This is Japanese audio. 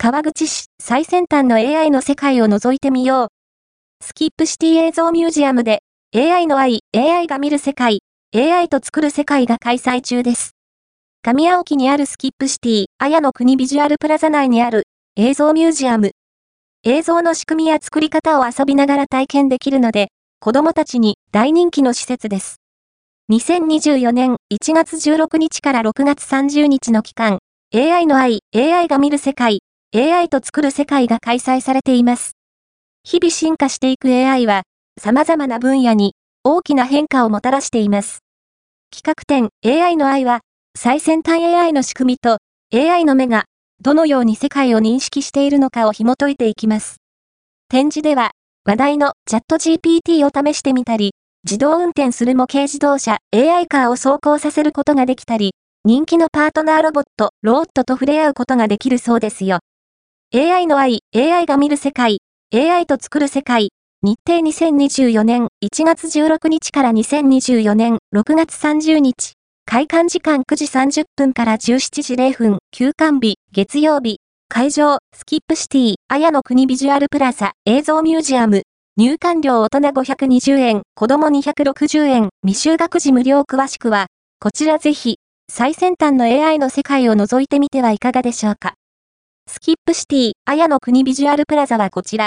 川口市最先端の AI の世界を覗いてみよう。スキップシティ映像ミュージアムで AI の愛、AI が見る世界、AI と作る世界が開催中です。上青木にあるスキップシティ、綾の国ビジュアルプラザ内にある映像ミュージアム。映像の仕組みや作り方を遊びながら体験できるので、子供たちに大人気の施設です。2024年1月16日から6月30日の期間、AI の愛、AI が見る世界、AI と作る世界が開催されています。日々進化していく AI は、様々な分野に大きな変化をもたらしています。企画展 AI の愛は、最先端 AI の仕組みと AI の目がどのように世界を認識しているのかを紐解いていきます。展示では、話題のチャット GPT を試してみたり、自動運転する模型自動車 AI カーを走行させることができたり、人気のパートナーロボット、ローットと触れ合うことができるそうですよ。AI の愛、AI が見る世界、AI と作る世界、日程2024年1月16日から2024年6月30日、開館時間9時30分から17時0分、休館日、月曜日、会場、スキップシティ、綾の国ビジュアルプラザ、映像ミュージアム、入館料大人520円、子供260円、未就学時無料詳しくは、こちらぜひ、最先端の AI の世界を覗いてみてはいかがでしょうか。スキップシティ、綾の国ビジュアルプラザはこちら、